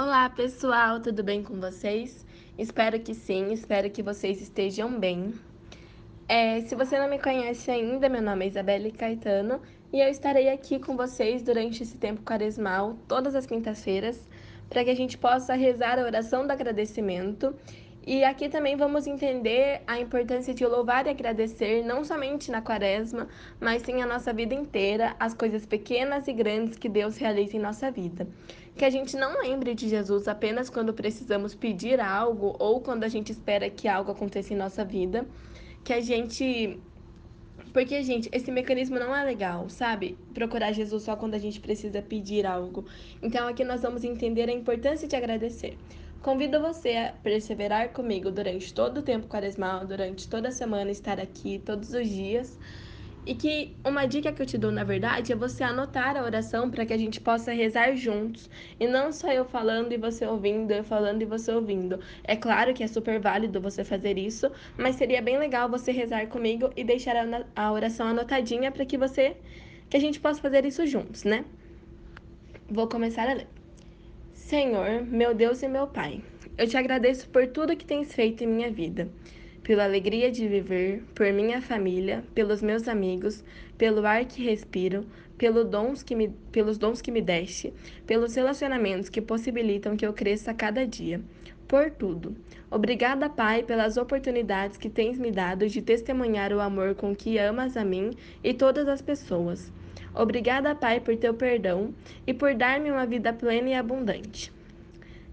Olá pessoal, tudo bem com vocês? Espero que sim, espero que vocês estejam bem. É, se você não me conhece ainda, meu nome é Isabelle Caetano e eu estarei aqui com vocês durante esse tempo quaresmal, todas as quintas-feiras, para que a gente possa rezar a oração do agradecimento e aqui também vamos entender a importância de louvar e agradecer, não somente na quaresma, mas sim a nossa vida inteira, as coisas pequenas e grandes que Deus realiza em nossa vida. Que a gente não lembre de Jesus apenas quando precisamos pedir algo ou quando a gente espera que algo aconteça em nossa vida. Que a gente porque, gente, esse mecanismo não é legal, sabe? Procurar Jesus só quando a gente precisa pedir algo. Então, aqui nós vamos entender a importância de agradecer. Convido você a perseverar comigo durante todo o tempo quaresmal, durante toda a semana, estar aqui todos os dias. E que uma dica que eu te dou, na verdade, é você anotar a oração para que a gente possa rezar juntos. E não só eu falando e você ouvindo, eu falando e você ouvindo. É claro que é super válido você fazer isso, mas seria bem legal você rezar comigo e deixar a oração anotadinha para que você que a gente possa fazer isso juntos, né? Vou começar a ler. Senhor, meu Deus e meu Pai, eu te agradeço por tudo que tens feito em minha vida, pela alegria de viver, por minha família, pelos meus amigos, pelo ar que respiro, pelo dons que me, pelos dons que me deste, pelos relacionamentos que possibilitam que eu cresça a cada dia. Por tudo. Obrigada, Pai, pelas oportunidades que tens me dado de testemunhar o amor com que amas a mim e todas as pessoas. Obrigada, Pai, por teu perdão e por dar-me uma vida plena e abundante.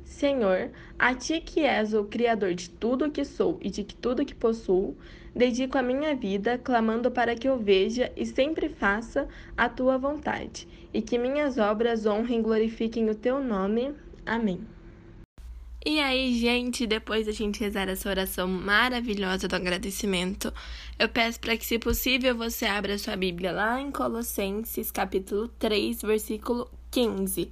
Senhor, a ti que és o Criador de tudo o que sou e de tudo que possuo, dedico a minha vida, clamando para que eu veja e sempre faça a tua vontade, e que minhas obras honrem e glorifiquem o teu nome. Amém. E aí, gente, depois da gente rezar essa oração maravilhosa do agradecimento, eu peço para que, se possível, você abra sua Bíblia lá em Colossenses, capítulo 3, versículo 15.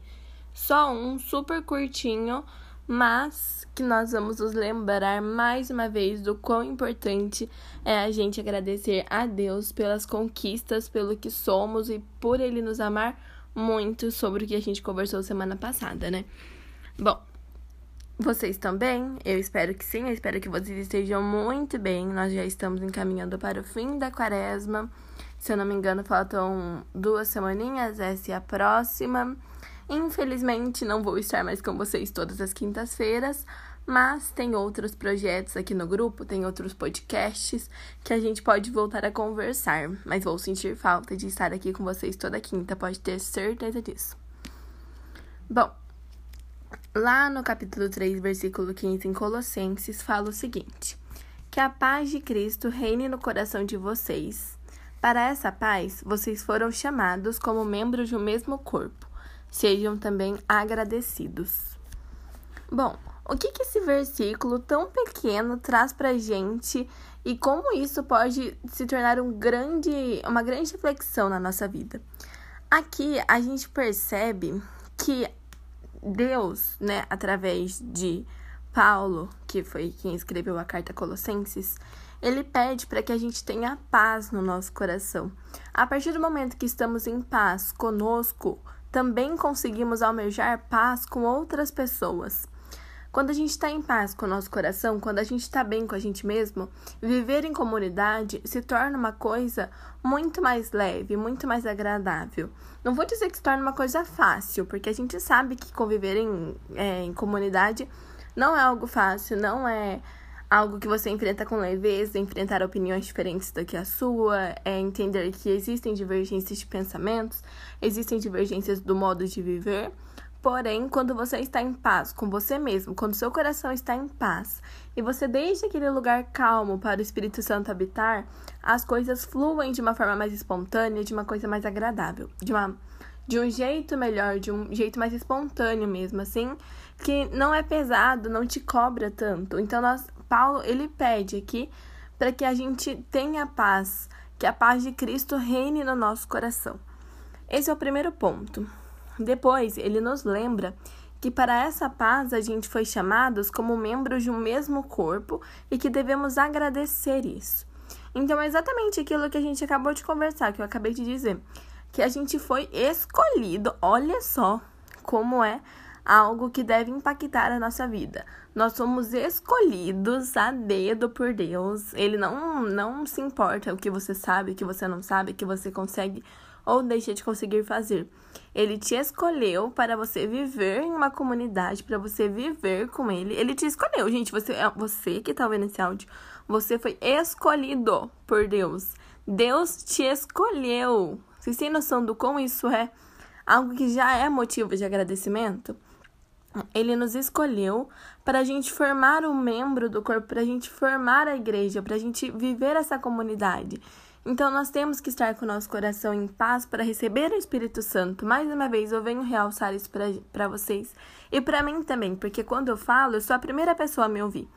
Só um super curtinho, mas que nós vamos nos lembrar mais uma vez do quão importante é a gente agradecer a Deus pelas conquistas, pelo que somos e por Ele nos amar muito sobre o que a gente conversou semana passada, né? Bom, vocês também? Eu espero que sim, eu espero que vocês estejam muito bem. Nós já estamos encaminhando para o fim da quaresma. Se eu não me engano, faltam duas semaninhas, essa é a próxima. Infelizmente, não vou estar mais com vocês todas as quintas-feiras, mas tem outros projetos aqui no grupo, tem outros podcasts que a gente pode voltar a conversar. Mas vou sentir falta de estar aqui com vocês toda quinta, pode ter certeza disso. Bom, Lá no capítulo 3, versículo 15, em Colossenses, fala o seguinte: Que a paz de Cristo reine no coração de vocês. Para essa paz, vocês foram chamados como membros de um mesmo corpo. Sejam também agradecidos. Bom, o que, que esse versículo tão pequeno traz para gente e como isso pode se tornar um grande, uma grande reflexão na nossa vida? Aqui a gente percebe que Deus, né, através de Paulo, que foi quem escreveu a carta Colossenses, ele pede para que a gente tenha paz no nosso coração. A partir do momento que estamos em paz conosco, também conseguimos almejar paz com outras pessoas. Quando a gente está em paz com o nosso coração, quando a gente está bem com a gente mesmo, viver em comunidade se torna uma coisa muito mais leve, muito mais agradável. Não vou dizer que se torna uma coisa fácil, porque a gente sabe que conviver em, é, em comunidade não é algo fácil, não é algo que você enfrenta com leveza, enfrentar opiniões diferentes do que a sua, é entender que existem divergências de pensamentos, existem divergências do modo de viver. Porém, quando você está em paz com você mesmo, quando seu coração está em paz e você deixa aquele lugar calmo para o Espírito Santo habitar, as coisas fluem de uma forma mais espontânea, de uma coisa mais agradável, de uma de um jeito melhor, de um jeito mais espontâneo mesmo, assim, que não é pesado, não te cobra tanto. Então, nós, Paulo, ele pede aqui para que a gente tenha paz, que a paz de Cristo reine no nosso coração. Esse é o primeiro ponto. Depois, ele nos lembra que para essa paz a gente foi chamados como membros de um mesmo corpo e que devemos agradecer isso. Então, é exatamente aquilo que a gente acabou de conversar, que eu acabei de dizer, que a gente foi escolhido, olha só como é algo que deve impactar a nossa vida. Nós somos escolhidos a dedo por Deus. Ele não, não se importa o que você sabe, o que você não sabe, o que você consegue ou deixa de conseguir fazer. Ele te escolheu para você viver em uma comunidade, para você viver com ele. Ele te escolheu, gente. Você, é você que está vendo esse áudio, você foi escolhido por Deus. Deus te escolheu. Vocês têm noção do como isso é algo que já é motivo de agradecimento? Ele nos escolheu para a gente formar um membro do corpo, para a gente formar a igreja, para a gente viver essa comunidade. Então, nós temos que estar com o nosso coração em paz para receber o Espírito Santo. Mais uma vez, eu venho realçar isso para vocês e para mim também, porque quando eu falo, eu sou a primeira pessoa a me ouvir.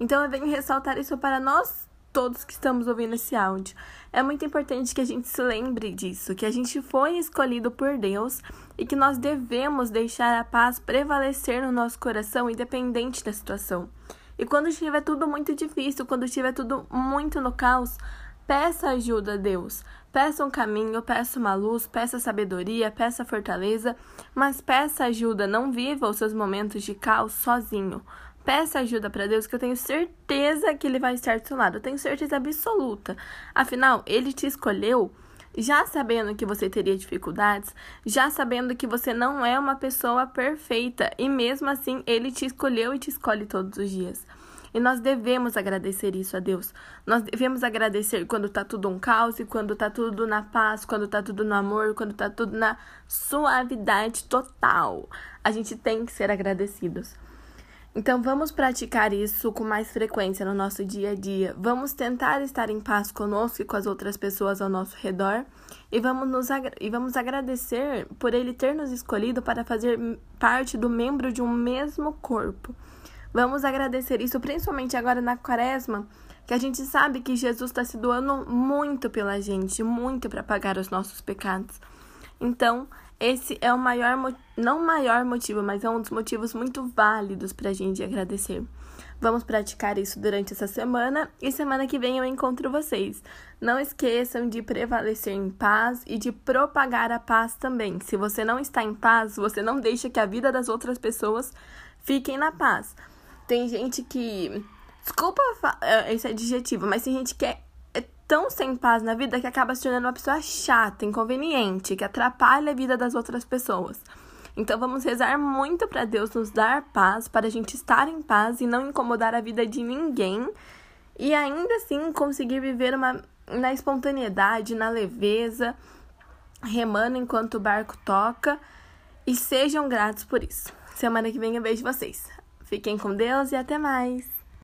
Então, eu venho ressaltar isso para nós todos que estamos ouvindo esse áudio. É muito importante que a gente se lembre disso, que a gente foi escolhido por Deus e que nós devemos deixar a paz prevalecer no nosso coração, independente da situação. E quando estiver tudo muito difícil, quando estiver tudo muito no caos, Peça ajuda a Deus. Peça um caminho, peça uma luz, peça sabedoria, peça fortaleza, mas peça ajuda. Não viva os seus momentos de caos sozinho. Peça ajuda para Deus, que eu tenho certeza que Ele vai estar do seu lado. Eu tenho certeza absoluta. Afinal, Ele te escolheu já sabendo que você teria dificuldades, já sabendo que você não é uma pessoa perfeita e mesmo assim Ele te escolheu e te escolhe todos os dias. E nós devemos agradecer isso a Deus. Nós devemos agradecer quando tá tudo um caos e quando tá tudo na paz, quando tá tudo no amor, quando tá tudo na suavidade total. A gente tem que ser agradecidos. Então vamos praticar isso com mais frequência no nosso dia a dia. Vamos tentar estar em paz conosco e com as outras pessoas ao nosso redor e vamos nos e vamos agradecer por ele ter nos escolhido para fazer parte do membro de um mesmo corpo. Vamos agradecer isso, principalmente agora na quaresma, que a gente sabe que Jesus está se doando muito pela gente, muito para pagar os nossos pecados. Então, esse é o maior, não o maior motivo, mas é um dos motivos muito válidos para a gente agradecer. Vamos praticar isso durante essa semana e semana que vem eu encontro vocês. Não esqueçam de prevalecer em paz e de propagar a paz também. Se você não está em paz, você não deixa que a vida das outras pessoas fiquem na paz. Tem gente que. Desculpa é, esse adjetivo, mas tem gente que é, é tão sem paz na vida que acaba se tornando uma pessoa chata, inconveniente, que atrapalha a vida das outras pessoas. Então vamos rezar muito para Deus nos dar paz, para a gente estar em paz e não incomodar a vida de ninguém e ainda assim conseguir viver uma, na espontaneidade, na leveza, remando enquanto o barco toca e sejam gratos por isso. Semana que vem eu vejo vocês. Fiquem com Deus e até mais!